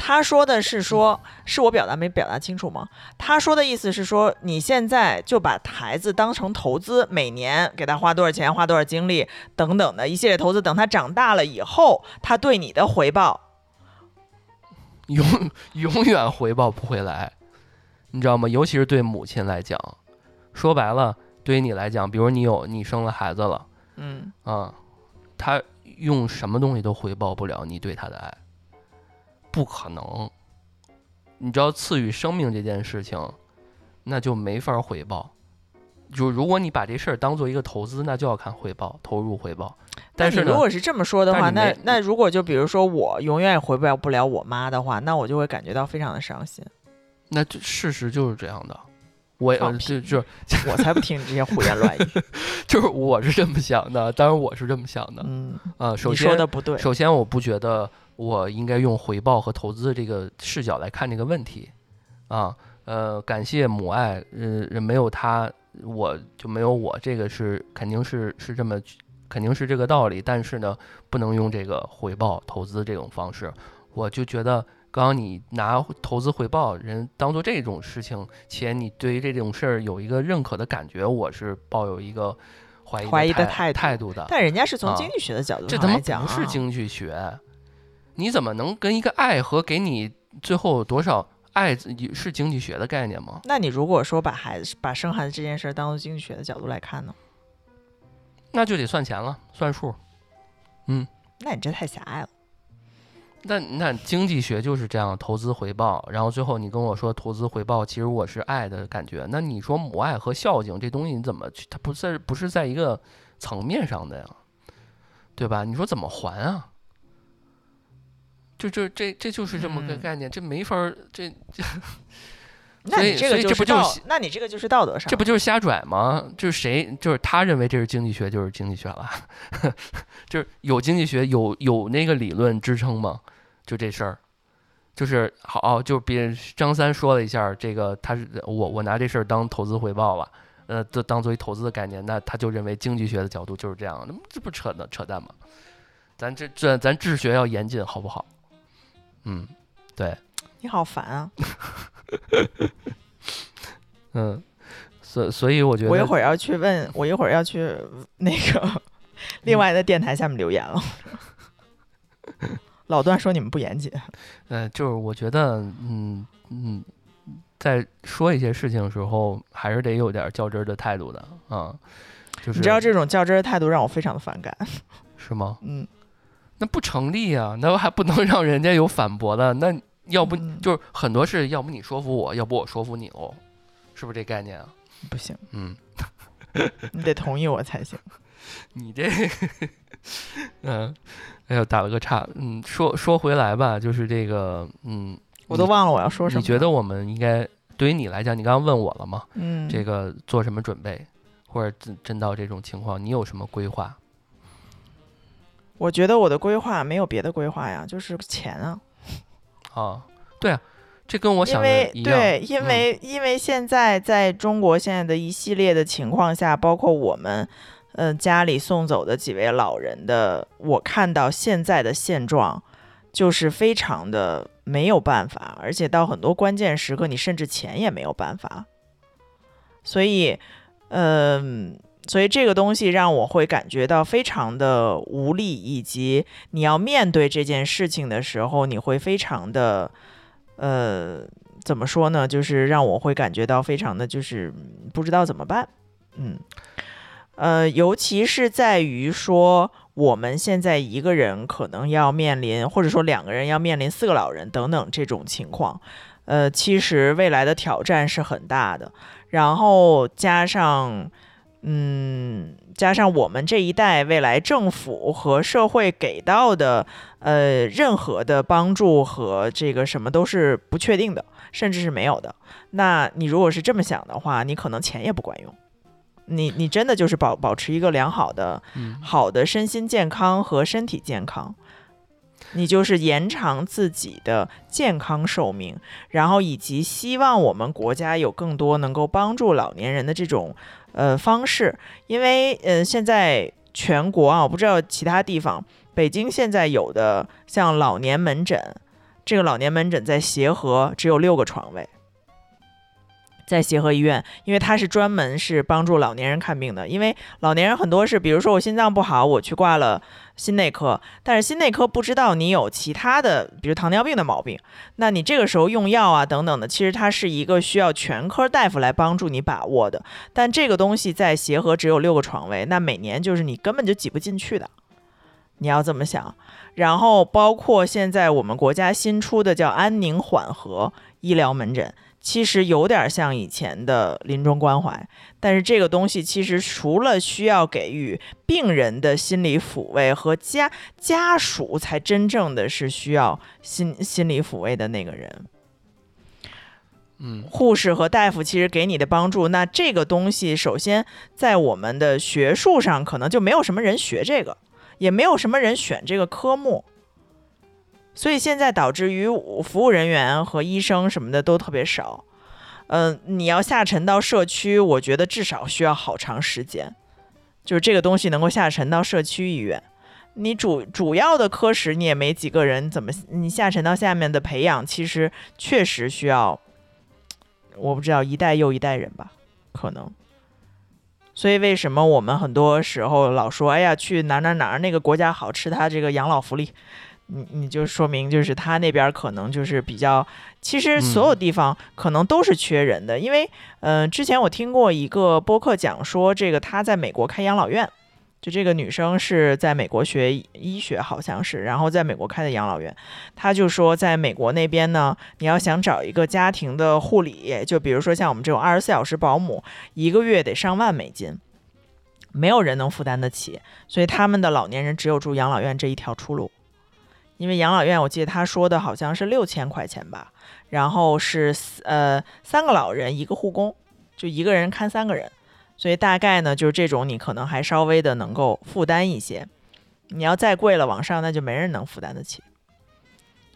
他说的是说，是我表达没表达清楚吗？他说的意思是说，你现在就把孩子当成投资，每年给他花多少钱，花多少精力等等的一系列投资，等他长大了以后，他对你的回报，永 永远回报不回来，你知道吗？尤其是对母亲来讲，说白了，对于你来讲，比如你有你生了孩子了嗯啊，他用什么东西都回报不了你对他的爱，不可能。你知道赐予生命这件事情，那就没法回报。就如果你把这事儿当做一个投资，那就要看回报，投入回报。但是如，果是这么说的话，那那如果就比如说我永远也回不了不了我妈的话，那我就会感觉到非常的伤心。那就事实就是这样的。我也就就 我才不听你这些胡言乱语。就是我是这么想的，当然我是这么想的嗯，啊、首你先说的不对。首先，我不觉得我应该用回报和投资这个视角来看这个问题，啊，呃，感谢母爱，呃，没有他我就没有我，这个是肯定是是这么，肯定是这个道理。但是呢，不能用这个回报投资这种方式，我就觉得。刚刚你拿投资回报人当做这种事情，且你对于这种事儿有一个认可的感觉，我是抱有一个怀疑怀疑的态态度度的。但人家是从啊经济学的角度这他妈上来讲、啊，不是经济学，你怎么能跟一个爱和给你最后多少爱是经济学的概念吗？那你如果说把孩子把生孩子这件事儿当做经济学的角度来看呢？那就得算钱了，算数。嗯那你这太狭隘了。那那经济学就是这样，投资回报，然后最后你跟我说投资回报，其实我是爱的感觉。那你说母爱和孝敬这东西你怎么去？它不是不是在一个层面上的呀，对吧？你说怎么还啊？就这这这就是这么个嗯概念，这没法儿，这 那所以所以你这个就不就是，那你这个就是道德上，这不就是瞎拽吗？就是谁，就是他认为这是经济学，就是经济学了，就是有经济学有有那个理论支撑吗？就这事儿，就是好，就别人张三说了一下，这个他是我我拿这事儿当投资回报了，呃，就当做一投资的概念，那他就认为经济学的角度就是这样，那这不扯呢扯淡吗？咱这这咱治学要严谨，好不好？嗯，对。你好烦啊！嗯，所所以我觉得我一会儿要去问，我一会儿要去那个 另外的电台下面留言了。老段说你们不严谨，呃，就是我觉得，嗯嗯，在说一些事情的时候，还是得有点较真儿的态度的啊。就是你知道这种较真儿的态度让我非常的反感。是吗？嗯，那不成立啊，那还不能让人家有反驳的。那要不嗯就是很多事，要不你说服我，要不我说服你喽，是不是这概念啊？不行，嗯，你得同意我才行。你这，嗯，哎呦，打了个岔。嗯，说说回来吧，就是这个，嗯，我都忘了我要说什么。你觉得我们应该对于你来讲，你刚刚问我了吗？嗯，这个做什么准备，或者真真到这种情况，你有什么规划？我觉得我的规划没有别的规划呀，就是钱啊。啊，对啊，这跟我想的。对，因嗯为、因为现在在中国现在的一系列的情况下，包括我们，呃，家里送走的几位老人的，我看到现在的现状，就是非常的没有办法，而且到很多关键时刻，你甚至钱也没有办法。所以，嗯、所以这个东西让我会感觉到非常的无力，以及你要面对这件事情的时候，你会非常的，呃，怎么说呢？就是让我会感觉到非常的就是不知道怎么办，嗯，呃，尤其是在于说我们现在一个人可能要面临，或者说两个人要面临四个老人等等这种情况，呃，其实未来的挑战是很大的，然后加上。嗯，加上我们这一代未来政府和社会给到的呃任何的帮助和这个什么都是不确定的，甚至是没有的。那你如果是这么想的话，你可能钱也不管用。你你真的就是保保持一个良好的、嗯好的身心健康和身体健康，你就是延长自己的健康寿命，然后以及希望我们国家有更多能够帮助老年人的这种呃方式，因为呃现在全国啊，我不知道其他地方，北京现在有的像老年门诊，这个老年门诊在协和只有六个床位。在协和医院，因为它是专门是帮助老年人看病的。因为老年人很多是，比如说我心脏不好，我去挂了心内科，但是心内科不知道你有其他的，比如糖尿病的毛病，那你这个时候用药啊等等的，其实它是一个需要全科大夫来帮助你把握的。但这个东西在协和只有六个床位，那每年就是你根本就挤不进去的。你要这么想。然后包括现在我们国家新出的叫安宁缓和医疗门诊，其实有点像以前的临终关怀，但是这个东西其实除了需要给予病人的心理抚慰和家家属，才真正的是需要心心理抚慰的那个人。嗯护士和大夫其实给你的帮助，那这个东西首先在我们的学术上可能就没有什么人学这个，也没有什么人选这个科目，所以现在导致于服务人员和医生什么的都特别少。嗯、你要下沉到社区，我觉得至少需要好长时间，就是这个东西能够下沉到社区医院。你主主要的科室你也没几个人，怎么你下沉到下面的培养，其实确实需要，我不知道一代又一代人吧，可能。所以为什么我们很多时候老说，哎呀，去哪哪哪那个国家好吃他这个养老福利，你你就说明就是他那边儿可能就是比较，其实所有地方可能都是缺人的，因为嗯、呃之前我听过一个播客讲说，这个他在美国开养老院，就这个女生是在美国学医学，好像是，然后在美国开的养老院。他就说，在美国那边呢，你要想找一个家庭的护理，就比如说像我们这种二十四小时保姆，一个月得上万美金，没有人能负担得起，所以他们的老年人只有住养老院这一条出路。因为养老院，我记得他说的好像是六千块钱吧，然后是呃三个老人一个护工，就一个人看三个人。所以大概呢，就是这种你可能还稍微的能够负担一些，你要再贵了往上，那就没人能负担得起。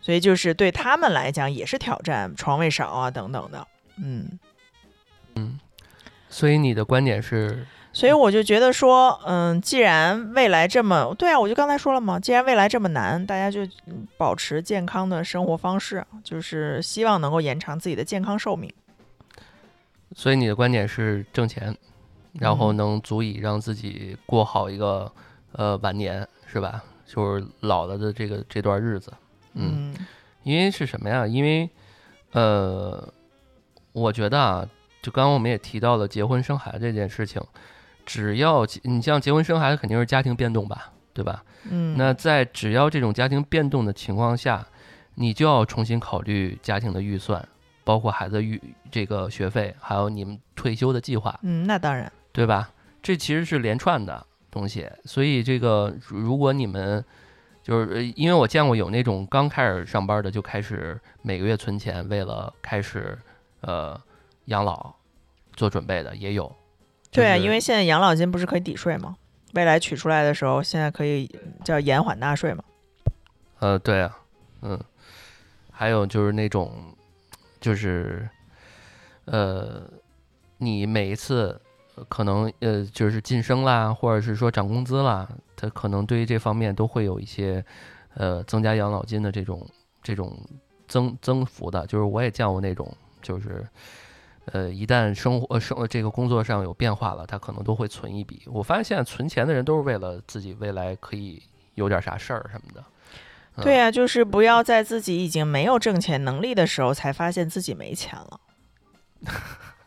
所以就是对他们来讲也是挑战，床位少啊等等的，嗯，嗯，所以你的观点是，所以我就觉得说，嗯，既然未来这么，对啊，我就刚才说了嘛，既然未来这么难，大家就嗯保持健康的生活方式，就是希望能够延长自己的健康寿命。所以你的观点是挣钱，然后嗯能足以让自己过好一个呃晚年，是吧？就是老了的这个这段日子，嗯，嗯因为是什么呀？因为呃，我觉得啊，就刚刚我们也提到了结婚生孩子这件事情，只要结你像结婚生孩子肯定是家庭变动吧，对吧？嗯，那在只要这种家庭变动的情况下，你就要重新考虑家庭的预算，包括孩子预这个学费，还有你们退休的计划，嗯，那当然，对吧？这其实是连串的东西，所以这个如如果你们就是呃因为我见过有那种刚开始上班的就开始每个月存钱，为了开始呃养老做准备的也有。对啊，因为现在养老金不是可以抵税吗？未来取出来的时候，现在可以叫延缓纳税嘛？呃，对啊，嗯，还有就是那种，就是，呃，你每一次呃可能呃就是晋升啦，或者是说涨工资啦，他可能对于这方面都会有一些呃增加养老金的这种这种增增幅的。就是我也见过那种，就是呃一旦生活呃生呃这个工作上有变化了，他可能都会存一笔。我发现现在存钱的人都是为了自己未来可以有点啥事儿什么的。嗯对呀、就是不要在自己已经没有挣钱能力的时候，才发现自己没钱了。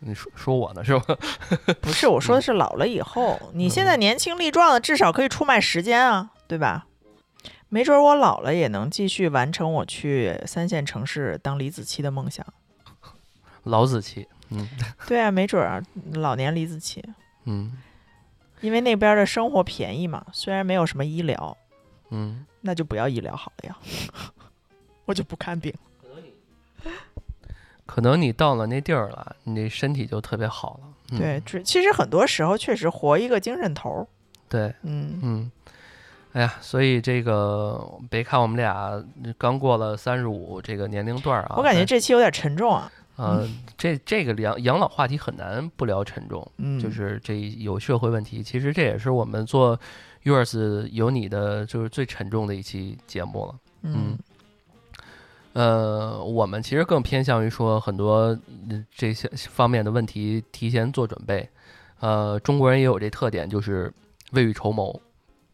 你说说我呢是吧？不是，我说的是老了以后，你现在年轻力壮的，至少可以出卖时间啊，对吧？没准我老了也能继续完成我去三线城市当李子柒的梦想。老子气，嗯 对啊，没准儿啊老年李子柒，嗯因为那边的生活便宜嘛，虽然没有什么医疗，嗯，那就不要医疗好了呀，我就不看病。可能你到了那地儿了，你这身体就特别好了。嗯、对，这其实很多时候确实活一个精神头儿。对，嗯，嗯，哎呀，所以这个别看我们俩刚过了三十五这个年龄段儿啊，我感觉这期有点沉重啊。呃，这这个养养老话题很难不聊沉重，嗯，就是这有社会问题。其实这也是我们做 Yours 有你的就是最沉重的一期节目了。嗯呃，我们其实更偏向于说很多呃这些方面的问题提前做准备。呃，中国人也有这特点，就是未雨绸缪，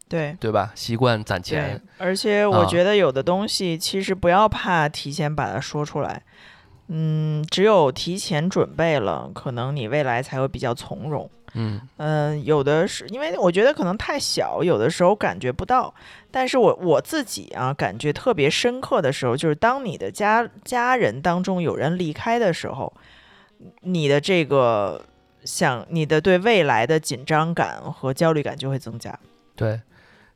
对。对吧？习惯攒对钱。，而且我啊觉得有的东西其实不要怕提前把它说出来，嗯，只有提前准备了，可能你未来才会比较从容。嗯嗯，有的是因为我觉得可能太小，有的时候感觉不到。但是我我自己啊，感觉特别深刻的时候，就是当你的家家人当中有人离开的时候，你的这个想你的对未来的紧张感和焦虑感就会增加。对，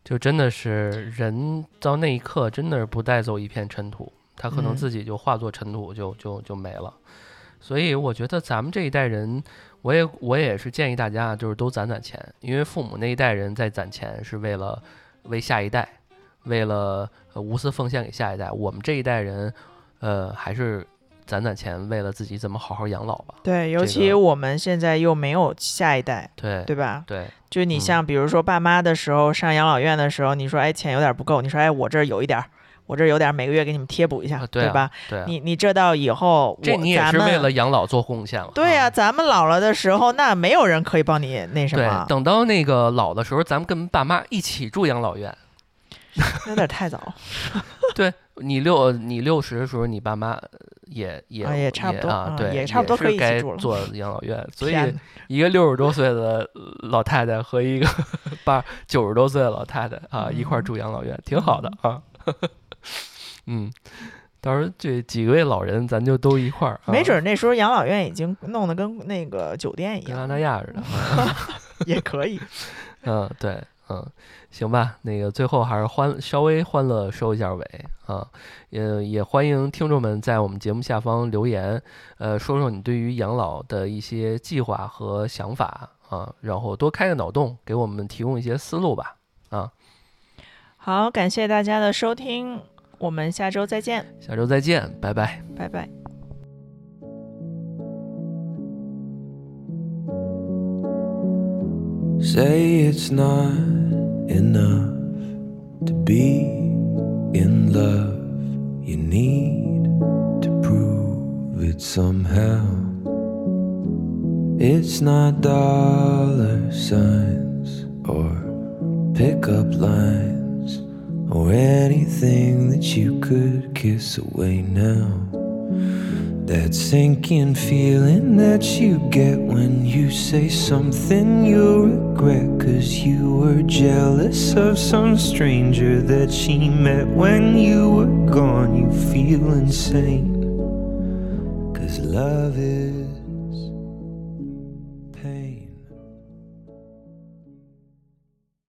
就真的是人到那一刻真的是不带走一片尘土，他可能嗯自己就化作尘土就就就没了。所以我觉得咱们这一代人，我也我也是建议大家就是都攒攒钱，因为父母那一代人在攒钱是为了为下一代，为了、呃无私奉献给下一代。我们这一代人，呃，还是攒攒钱，为了自己怎么好好养老吧。对，尤其我们现在又没有下一代，对对吧？对就你嗯像比如说爸妈的时候，上养老院的时候，你说哎钱有点不够，你说哎我这儿有一点儿，我这儿有点儿，每个月给你们贴补一下，啊对啊吧？对啊，你你这到以后，我这你也是为了养老做贡献了。对呀、啊咱们老了的时候，那没有人可以帮你那什对么，，等到那个老的时候，咱们跟爸妈一起住养老院。有点太早。对你六你六十的时候，你爸妈也也、啊也差不多啊，嗯对，也差不多可以一起住了该做养老院。所以一个六十多岁的老太太和一个 八九十多岁的老太太啊，一块住养老院，挺好的啊。嗯，到时候这几位老人，咱就都一块儿、啊，没准儿那时候养老院已经弄得跟那个酒店一跟阿样，那亚似的。啊也可以。嗯，对，嗯，行吧，那个最后还是欢稍微欢乐收一下尾啊，也也欢迎听众们在我们节目下方留言，呃，说说你对于养老的一些计划和想法啊，然后多开个脑洞，给我们提供一些思路吧啊。好，感谢大家的收听，我们下周再见，下周再见，拜拜。拜拜。 Say it's not enough to be in love. You need to prove it somehow. It's not dollar signs or pickup lines or anything that you could kiss away now. That sinking feeling that you get when you say something you regret. Cause you were jealous of some stranger that she met when you were gone. You feel insane. Cause love is